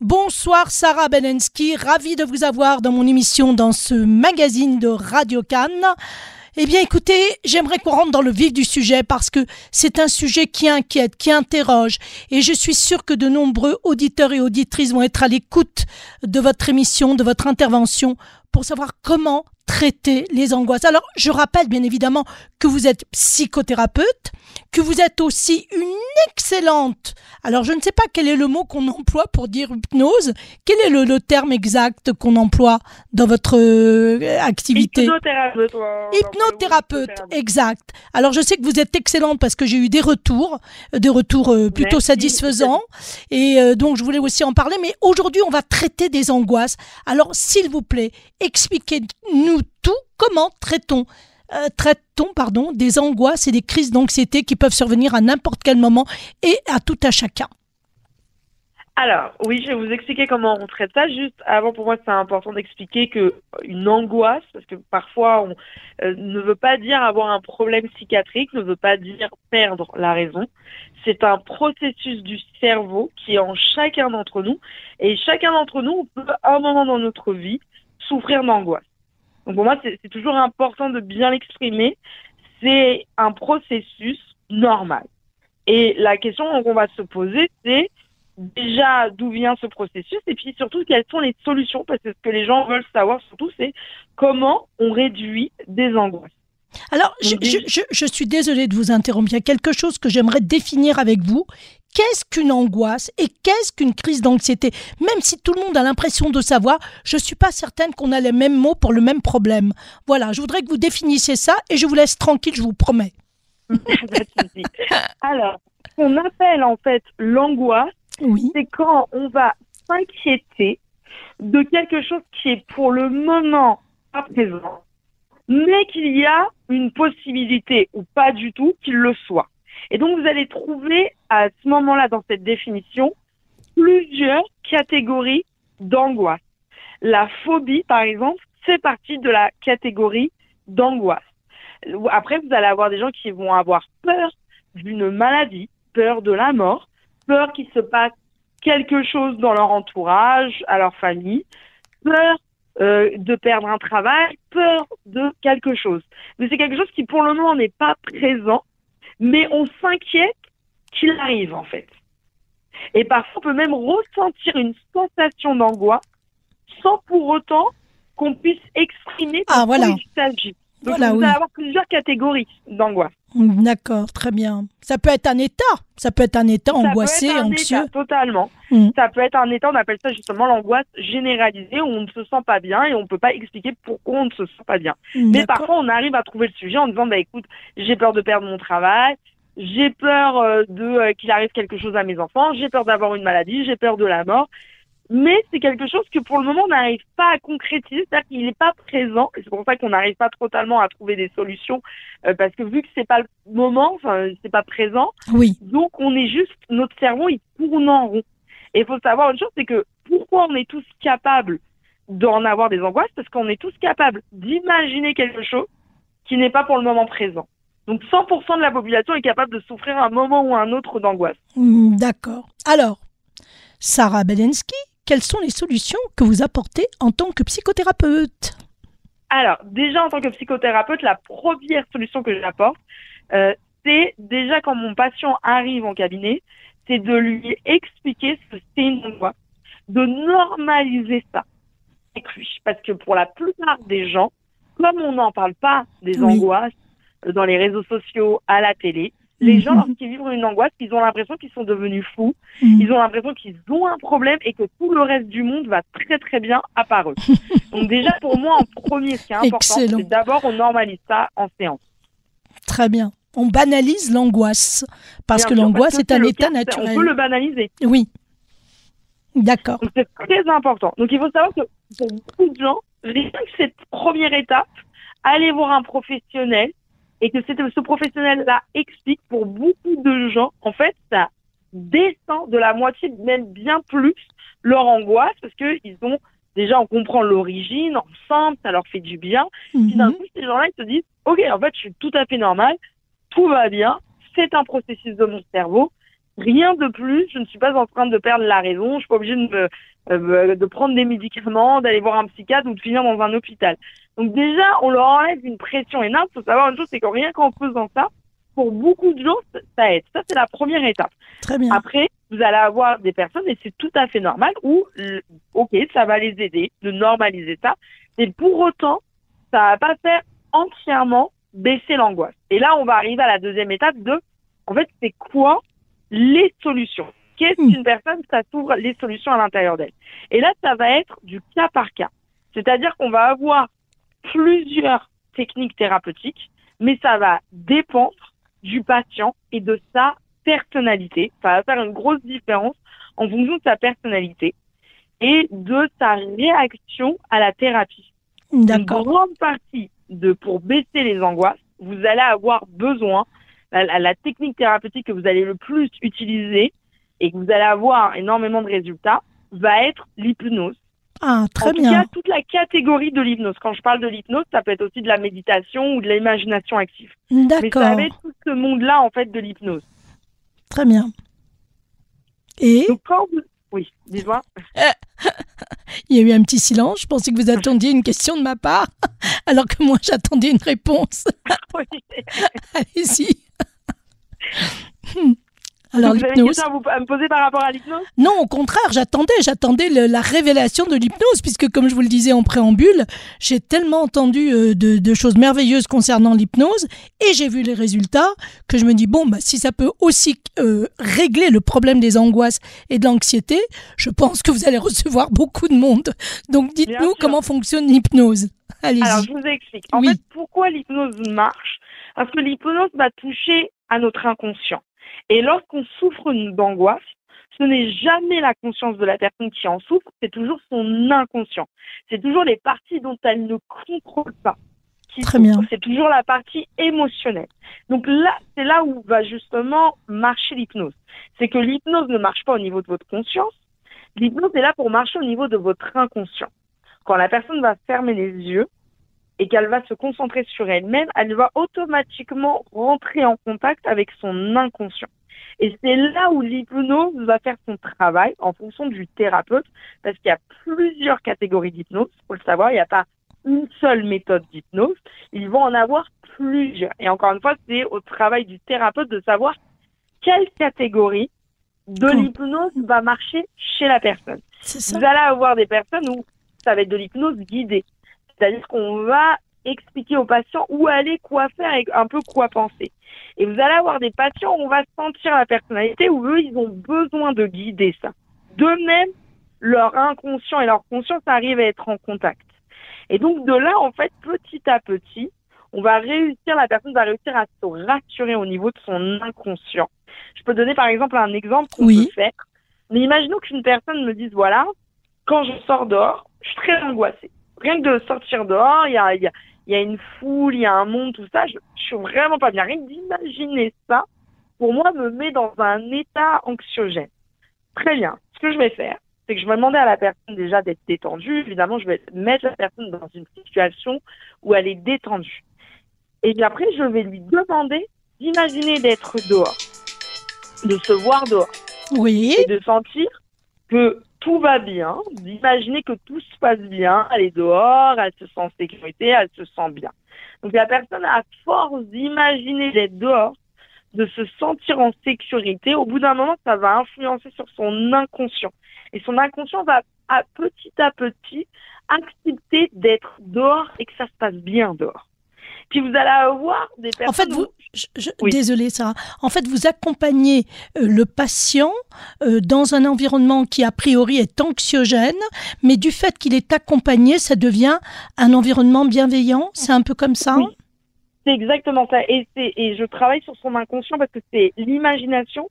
Bonsoir Sarah Belensky, ravie de vous avoir dans mon émission dans ce magazine de Radio Cannes. Eh bien écoutez, j'aimerais qu'on rentre dans le vif du sujet parce que c'est un sujet qui inquiète, qui interroge et je suis sûre que de nombreux auditeurs et auditrices vont être à l'écoute de votre émission, de votre intervention pour savoir comment traiter les angoisses. Alors, je rappelle bien évidemment que vous êtes psychothérapeute, que vous êtes aussi une excellente. Alors, je ne sais pas quel est le mot qu'on emploie pour dire hypnose. Quel est le, terme exact qu'on emploie dans votre euh, activité? Hypnothérapeute. Hypnothérapeute, exact. Alors, je sais que vous êtes excellente parce que j'ai eu des retours, des retours euh, plutôt satisfaisants. Et euh, donc, je voulais aussi en parler. Mais aujourd'hui, on va traiter des angoisses. Alors, s'il vous plaît, expliquez-nous tout. Comment traitons euh, traite-t-on pardon, des angoisses et des crises d'anxiété qui peuvent survenir à n'importe quel moment et à tout à chacun? Alors, oui, je vais vous expliquer comment on traite ça. Juste avant, pour moi, c'est important d'expliquer que une angoisse, parce que parfois, on euh, ne veut pas dire avoir un problème psychiatrique, ne veut pas dire perdre la raison. C'est un processus du cerveau qui est en chacun d'entre nous. Et chacun d'entre nous peut, à un moment dans notre vie, souffrir d'angoisse. Donc pour moi, c'est toujours important de bien l'exprimer. C'est un processus normal. Et la question qu'on va se poser, c'est déjà d'où vient ce processus et puis surtout quelles sont les solutions? Parce que ce que les gens veulent savoir surtout, c'est comment on réduit des angoisses. Alors, je, je, je, suis désolée de vous interrompre. Il y a quelque chose que j'aimerais définir avec vous qu'est-ce qu'une angoisse et qu'est-ce qu'une crise d'anxiété? Même si tout le monde a l'impression de savoir, je ne suis pas certaine qu'on a les mêmes mots pour le même problème. Voilà, je voudrais que vous définissiez ça et je vous laisse tranquille, je vous promets. Alors, ce qu'on appelle en fait l'angoisse, c'est quand on va s'inquiéter de quelque chose qui est pour le moment pas présent, mais qu'il y a une possibilité ou pas du tout qu'il le soit. Et donc, vous allez trouver à ce moment-là, dans cette définition, plusieurs catégories d'angoisse. La phobie, par exemple, fait partie de la catégorie d'angoisse. Après, vous allez avoir des gens qui vont avoir peur d'une maladie, peur de la mort, peur qu'il se passe quelque chose dans leur entourage, à leur famille, peur euh, de perdre un travail, peur de quelque chose. Mais c'est quelque chose qui pour le moment n'est pas présent mais on s'inquiète qu'il arrive en fait. Et parfois, on peut même ressentir une sensation d'angoisse sans pour autant qu'on puisse exprimer ah, voilà. il s'agit. Donc, voilà, allez avoir plusieurs catégories d'angoisse. D'accord, très bien. Ça peut être un état. Ça peut être un état angoissé, ça peut être un anxieux. État, totalement. Mm. Ça peut être un état, on appelle ça justement l'angoisse généralisée, où on ne se sent pas bien et on ne peut pas expliquer pourquoi on ne se sent pas bien. Mais parfois, on arrive à trouver le sujet en disant, bah écoute, j'ai peur de perdre mon travail, j'ai peur euh, de euh, qu'il arrive quelque chose à mes enfants, j'ai peur d'avoir une maladie, j'ai peur de la mort mais c'est quelque chose que pour le moment on n'arrive pas à concrétiser, c'est-à-dire qu'il n'est pas présent, et c'est pour ça qu'on n'arrive pas totalement à trouver des solutions, euh, parce que vu que c'est pas le moment, enfin c'est pas présent, oui. donc on est juste, notre cerveau il tourne en rond. Et il faut savoir une chose, c'est que pourquoi on est tous capables d'en avoir des angoisses, parce qu'on est tous capables d'imaginer quelque chose qui n'est pas pour le moment présent. Donc 100% de la population est capable de souffrir à un moment ou à un autre d'angoisse. Hmm, d'accord. Alors, Sarah Belensky, quelles sont les solutions que vous apportez en tant que psychothérapeute Alors, déjà en tant que psychothérapeute, la première solution que j'apporte, euh, c'est déjà quand mon patient arrive en cabinet, c'est de lui expliquer ce que c'est une angoisse, de normaliser ça avec lui. Parce que pour la plupart des gens, comme on n'en parle pas des angoisses dans les réseaux sociaux, à la télé, les gens, lorsqu'ils vivent une angoisse, ils ont l'impression qu'ils sont devenus fous, mhm. ils ont l'impression qu'ils ont un problème et que tout le reste du monde va très très bien à part eux. Donc déjà, pour moi, en premier, ce qui est important, c'est d'abord on normalise ça en séance. Très bien. On banalise l'angoisse parce que l'angoisse est, un état naturel. On peut le banaliser. Oui. D'accord. C'est très important. Donc il faut savoir que pour beaucoup de gens, rien que cette première étape, aller voir un professionnel, et que ce professionnel-là explique pour beaucoup de gens, en fait, ça descend de la moitié, même bien plus, leur angoisse parce qu'ils ont déjà on comprend l'origine ensemble, ça leur fait du bien. Puis d'un mhm. coup, ces gens-là, ils se disent, ok, en fait, je suis tout à fait normal, tout va bien, c'est un processus de mon cerveau, Rien de plus, je ne suis pas en train de perdre la raison, je suis pas obligée de, euh, de prendre des médicaments, d'aller voir un psychiatre ou de finir dans un hôpital. Donc déjà, on leur enlève une pression énorme. Il faut savoir une chose, c'est que rien qu'en faisant ça, pour beaucoup de gens, ça aide. Ça, c'est la première étape. Très bien. Après, vous allez avoir des personnes, et c'est tout à fait normal, où, ok, ça va les aider de normaliser ça, mais pour autant, ça va pas faire entièrement baisser l'angoisse. Et là, on va arriver à la deuxième étape de, en fait, c'est quoi les solutions? Qu'est-ce hmm. qu'une personne, ça s'ouvre les solutions à l'intérieur d'elle? Et là, ça va être du cas par cas. C'est-à-dire qu'on va avoir plusieurs techniques thérapeutiques, mais ça va dépendre du patient et de sa personnalité. Ça va faire une grosse différence en fonction de sa personnalité et de sa réaction à la thérapie. Une grande partie de pour baisser les angoisses, vous allez avoir besoin la, la, technique thérapeutique que vous allez le plus utiliser et que vous allez avoir énormément de résultats va être l'hypnose. Ah, très en bien. Il y a toute la catégorie de l'hypnose. Quand je parle de l'hypnose, ça peut être aussi de la méditation ou de l'imagination active. D'accord. Mais ça va être tout ce monde-là, en fait, de l'hypnose. Très bien. Et? Donc, quand vous... Oui, dis-moi. Il y a eu un petit silence. Je pensais que vous attendiez une question de ma part, alors que moi, j'attendais une réponse. Oui. Allez-y. Alors, vous avez une question à, me poser par rapport à l'hypnose? Non, au contraire, j'attendais, j'attendais la révélation de l'hypnose, puisque comme je vous le disais en préambule, j'ai tellement entendu euh, de, choses merveilleuses concernant l'hypnose, et j'ai vu les résultats, que je me dis, bon, bah, si ça peut aussi euh, régler le problème des angoisses et de l'anxiété, je pense que vous allez recevoir beaucoup de monde. Donc dites-nous comment fonctionne l'hypnose. Allez-y. Alors, je vous explique. En fait, pourquoi l'hypnose marche? Parce que l'hypnose va toucher à notre inconscient. Et lorsqu'on souffre d'angoisse, ce n'est jamais la conscience de la personne qui en souffre, c'est toujours son inconscient. C'est toujours les parties dont elle ne contrôle pas. Très bien. C'est toujours la partie émotionnelle. Donc là, c'est là où va justement marcher l'hypnose. C'est que l'hypnose ne marche pas au niveau de votre conscience. L'hypnose est là pour marcher au niveau de votre inconscient. Quand la personne va fermer les yeux, et qu'elle va se concentrer sur elle-même, elle va automatiquement rentrer en contact avec son inconscient. Et c'est là où l'hypnose va faire son travail en fonction du thérapeute, parce qu'il y a plusieurs catégories d'hypnose. Faut le savoir, il n'y a pas une seule méthode d'hypnose. Ils vont en avoir plusieurs. Et encore une fois, c'est au travail du thérapeute de savoir quelle catégorie de l'hypnose va marcher chez la personne. Vous allez avoir des personnes où ça va être de l'hypnose guidée. C'est-à-dire qu'on va expliquer aux patients où aller, quoi faire et un peu quoi penser. Et vous allez avoir des patients où on va sentir la personnalité, où eux, ils ont besoin de guider ça. De même, leur inconscient et leur conscience arrivent à être en contact. Et donc de là, en fait, petit à petit, on va réussir, la personne va réussir à se rassurer au niveau de son inconscient. Je peux donner par exemple un exemple qu'on peut faire. Mais imaginons qu'une personne me dise, voilà, quand je sors dehors, je suis très angoissée rien que de sortir dehors, il y a, y, a, y a, une foule, il y a un monde, tout ça, je, je suis vraiment pas bien. Rien d'imaginer ça, pour moi, me met dans un état anxiogène. Très bien. Ce que je vais faire, c'est que je vais demander à la personne déjà d'être détendue. Évidemment, je vais mettre la personne dans une situation où elle est détendue. Et puis après, je vais lui demander d'imaginer d'être dehors, de se voir dehors. Oui. Et de sentir que tout va bien, d'imaginer que tout se passe bien, elle est dehors, elle se sent en sécurité, elle se sent bien. Donc la personne, à force d'imaginer d'être dehors, de se sentir en sécurité, au bout d'un moment, ça va influencer sur son inconscient. Et son inconscient va petit à petit accepter d'être dehors et que ça se passe bien dehors. Puis vous allez avoir des personnes. En fait, vous, je, désolée Sarah. En fait, vous accompagnez euh, le patient euh, dans un environnement qui a priori est anxiogène, mais du fait qu'il est accompagné, ça devient un environnement bienveillant. C'est un peu comme ça? Oui. C'est exactement ça. Et, et je travaille sur son inconscient parce que c'est l'imagination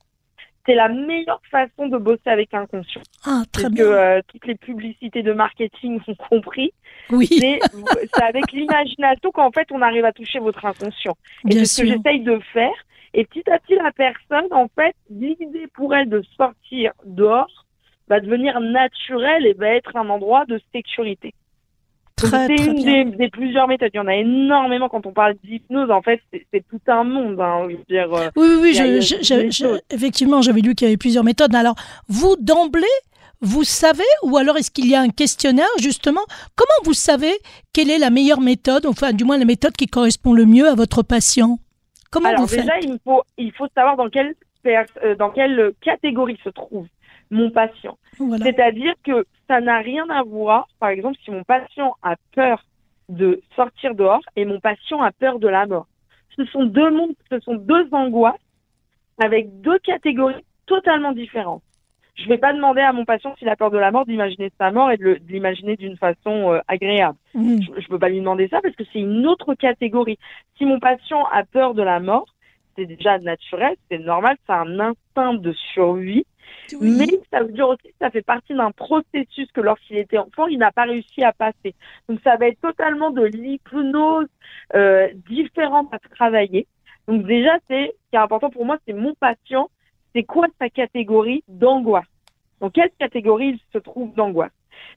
c'est la meilleure façon de bosser avec l'inconscient. Ah, très bien. que euh, toutes les publicités de marketing ont compris. Oui. C'est, avec l'imagination qu'en fait on arrive à toucher votre inconscient. Et c'est ce que j'essaye de faire. Et petit à petit, la personne, en fait, l'idée pour elle de sortir dehors va devenir naturelle et va être un endroit de sécurité. Très, c'est très une bien. des, des plusieurs méthodes. Il y en a énormément quand on parle d'hypnose. En fait, c'est, c'est tout un monde. Hein, je veux dire, euh, Oui, oui, oui, je- je- je- effectivement, j'avais lu qu'il y avait plusieurs méthodes. Alors, vous, d'emblée, vous savez, ou alors est-ce qu'il y a un questionnaire, justement? Comment vous savez quelle est la meilleure méthode, enfin, du moins la méthode qui correspond le mieux à votre patient? Comment Alors vous faites? déjà, il faut, il faut savoir dans quelle, euh, dans quelle catégorie se trouve mon patient. Voilà. C'est-à-dire que ça n'a rien à voir, par exemple, si mon patient a peur de sortir dehors et mon patient a peur de la mort. Ce sont deux mondes, ce sont deux angoisses avec deux catégories totalement différentes. Je ne vais pas demander à mon patient s'il a peur de la mort d'imaginer sa mort et de l'imaginer d'une façon euh, agréable. Mhm. Je ne peux pas lui demander ça parce que c'est une autre catégorie. Si mon patient a peur de la mort, c'est déjà naturel, c'est normal, c'est un instinct de survie. Oui. Mais ça veut dire aussi que ça fait partie d'un processus que lorsqu'il était enfant, il n'a pas réussi à passer. Donc ça va être totalement de l'hypnose euh, différente à travailler. Donc déjà, c'est ce qui est important pour moi, c'est mon patient, c'est quoi sa catégorie d'angoisse? Dans quelle catégorie il se trouve d'angoisse?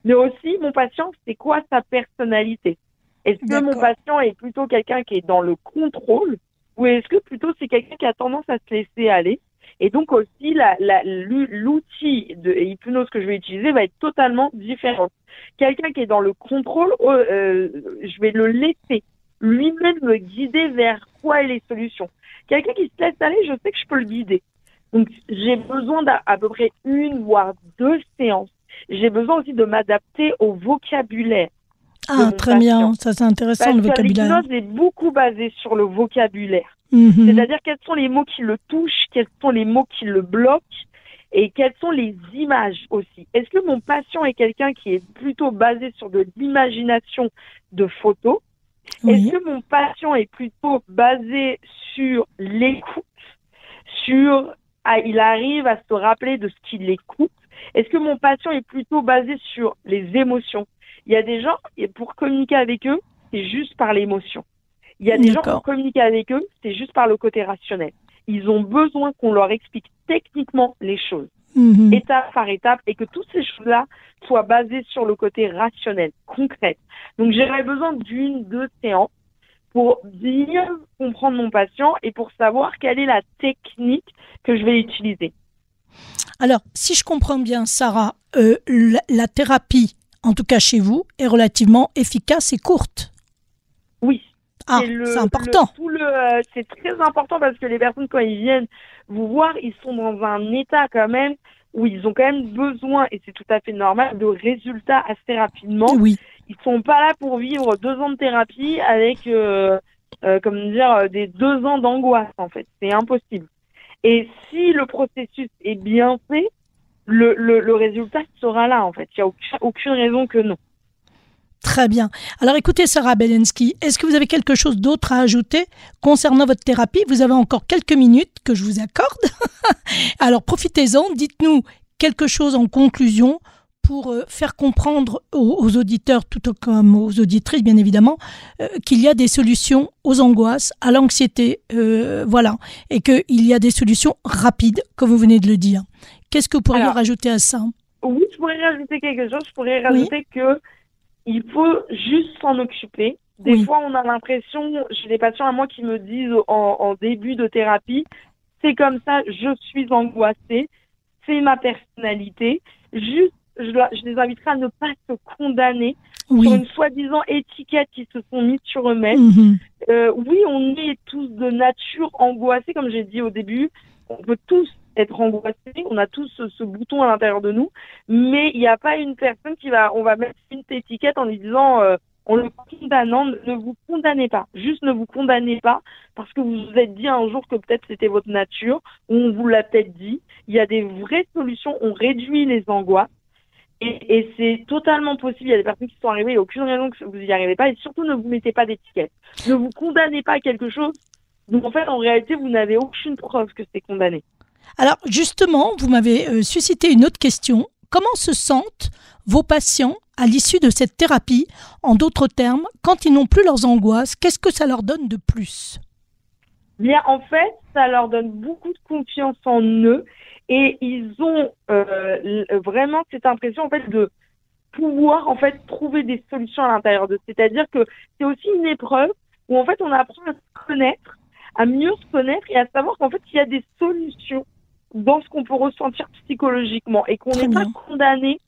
Mais aussi, mon patient, c'est quoi sa personnalité? Est-ce que mon patient est plutôt quelqu'un qui est dans le contrôle ou est-ce que plutôt c'est quelqu'un qui a tendance à se laisser aller? Et donc aussi, la- la- l'ou- l'outil de hypnose que je vais utiliser va être totalement différent. Quelqu'un qui est dans le contrôle, euh, euh, je vais le laisser lui-même me guider vers quoi est les solutions. Quelqu'un qui se laisse aller, je sais que je peux le guider. Donc j'ai besoin d'à à peu près une voire deux séances. J'ai besoin aussi de m'adapter au vocabulaire. Ah, très bien, ça c'est intéressant Parce le vocabulaire. l'hypnose est beaucoup basée sur le vocabulaire. Mhm. C'est-à-dire quels sont les mots qui le touchent, quels sont les mots qui le bloquent et quelles sont les images aussi. Est-ce que mon patient est quelqu'un qui est plutôt basé sur de l'imagination de photos? Oui. Est-ce que mon patient est plutôt basé sur l'écoute, sur ah, il arrive à se rappeler de ce qu'il écoute Est-ce que mon patient est plutôt basé sur les émotions? Il y a des gens, et pour communiquer avec eux, c'est juste par l'émotion. Il y a des gens pour communiquer avec eux, c'est juste par le côté rationnel. Ils ont besoin qu'on leur explique techniquement les choses, Mhm. étape par étape, et que toutes ces choses-là soient basées sur le côté rationnel, concret. Donc j'aurais besoin d'une, deux séances pour bien comprendre mon patient et pour savoir quelle est la technique que je vais utiliser. Alors, si je comprends bien, Sarah, euh, la, la thérapie, en tout cas chez vous, est relativement efficace et courte. Oui, Ah, c'est important. le- tout le, euh, c'est très important parce que les personnes, quand ils viennent vous voir, ils sont dans un état quand même où ils ont quand même besoin, et c'est tout à fait normal, de résultats assez rapidement. Oui, Ils sont pas là pour vivre deux ans de thérapie avec, euh, euh, comme dire, euh, des deux ans d'angoisse en fait. C'est impossible. Et si le processus est bien fait, le, le, résultat sera là en fait. Il n'y a aucune raison que non. très bien. Alors écoutez, Sarah Belensky, est-ce que vous avez quelque chose d'autre à ajouter concernant votre thérapie? Vous avez encore quelques minutes que je vous accorde. Alors profitez-en, dites-nous quelque chose en conclusion pour euh, faire comprendre aux, aux auditeurs, tout comme aux auditrices bien évidemment, euh, qu'il y a des solutions aux angoisses, à l'anxiété, euh, voilà, et qu'il y a des solutions rapides, comme vous venez de le dire. Qu'est-ce que vous pourriez Alors, rajouter à ça? Oui, je pourrais rajouter quelque chose. Je pourrais rajouter que il faut juste s'en occuper. Des Oui. fois, on a l'impression, j'ai des patients à moi qui me disent en, en début de thérapie, c'est comme ça, je suis angoissée, c'est ma personnalité. Juste, je, dois- je les inviterai à ne pas se condamner Oui. sur une soi-disant étiquette qui se sont mises sur eux-mêmes. Mhm. Euh, oui, on est tous de nature angoissés, comme j'ai dit au début. On peut tous être angoissés, on a tous ce, ce bouton à l'intérieur de nous, mais il n'y a pas une personne qui va, on va mettre une étiquette en lui disant, euh, en le condamnant, ne ne vous condamnez pas, juste ne vous condamnez pas, parce que vous vous êtes dit un jour que peut-être c'était votre nature, ou on vous l'a peut-être dit. Il y a des vraies solutions, on réduit les angoisses. Et, et c'est totalement possible. Il y a des personnes qui sont arrivées, il n'y a aucune raison que vous n'y arrivez pas. Et surtout, ne vous mettez pas d'étiquette. Ne vous condamnez pas à quelque chose. Donc, en fait, en réalité, vous n'avez aucune preuve que c'est condamné. Alors justement, vous m'avez euh, suscité une autre question. Comment se sentent vos patients à l'issue de cette thérapie? En d'autres termes, quand ils n'ont plus leurs angoisses, qu'est-ce que ça leur donne de plus? Bien, en fait, ça leur donne beaucoup de confiance en eux et ils ont euh, vraiment cette impression, en fait, de pouvoir en fait trouver des solutions à l'intérieur de. C'est-à-dire que c'est aussi une épreuve où en fait on apprend à se connaître, à mieux se connaître et à savoir qu'en fait il y a des solutions dans ce qu'on peut ressentir psychologiquement et qu'on n'est pas condamné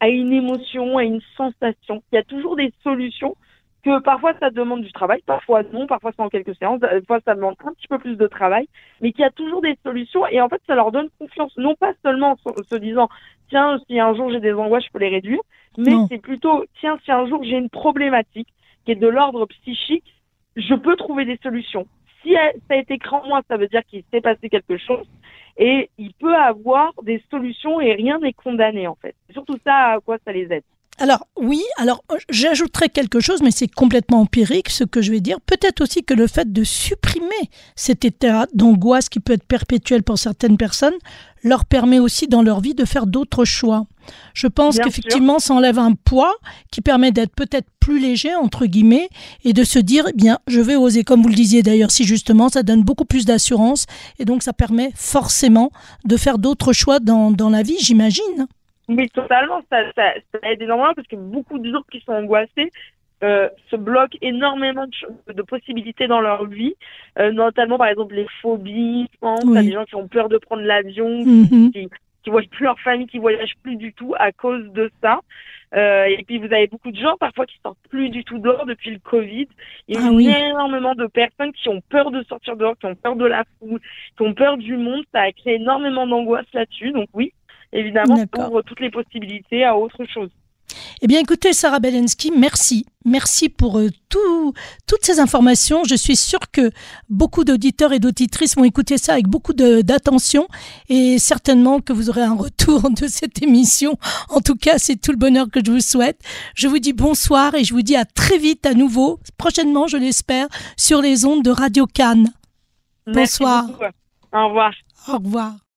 à une émotion, à une sensation. Il y a toujours des solutions que parfois ça demande du travail, parfois non, parfois c'est en quelques séances, parfois ça demande un petit peu plus de travail, mais qu'il y a toujours des solutions. Et en fait ça leur donne confiance, non pas seulement en se disant tiens si un jour j'ai des angoisses je peux les réduire, mais c'est plutôt tiens si un jour j'ai une problématique qui est de l'ordre psychique, je peux trouver des solutions. Si ça a été écrit en moi, ça veut dire qu'il s'est passé quelque chose. Et il peut avoir des solutions et rien n'est condamné en fait. C'est surtout ça à quoi ça les aide. Alors oui, alors euh, j'ajouterai quelque chose, mais c'est complètement empirique ce que je vais dire. Peut-être aussi que le fait de supprimer cet état d'angoisse qui peut être perpétuel pour certaines personnes leur permet aussi dans leur vie de faire d'autres choix. Je pense qu'effectivement, ça enlève un poids qui permet d'être peut-être plus léger, entre guillemets, et de se dire, eh bien, je vais oser, comme vous le disiez d'ailleurs, si justement, ça donne beaucoup plus d'assurance, et donc ça permet forcément de faire d'autres choix dans, dans la vie, j'imagine. Oui, totalement. Ça, ça, aide énormément parce que beaucoup de gens qui sont angoissés euh, se bloquent énormément de, possibilités dans leur vie, euh, notamment par exemple les phobies. Je pense des gens qui ont peur de prendre l'avion, qui, qui voient plus leur famille, qui voyagent plus du tout à cause de ça. Euh, et puis vous avez beaucoup de gens parfois qui sortent plus du tout dehors depuis le Covid. Il y a ah énormément de personnes qui ont peur de sortir dehors, qui ont peur de la foule, qui ont peur du monde. Ça a créé énormément d'angoisse là-dessus. Donc oui, évidemment, ouvre toutes les possibilités à autre chose. Eh bien, écoutez, Sarah Belensky, merci. Merci pour euh, toutes ces informations. Je suis sûre que beaucoup d'auditeurs et d'auditrices vont écouter ça avec beaucoup d'attention et certainement que vous aurez un retour de cette émission. En tout cas, c'est tout le bonheur que je vous souhaite. Je vous dis bonsoir et je vous dis à très vite à nouveau, prochainement, je l'espère, sur les ondes de Radio Cannes. Bonsoir. Au revoir. Au revoir.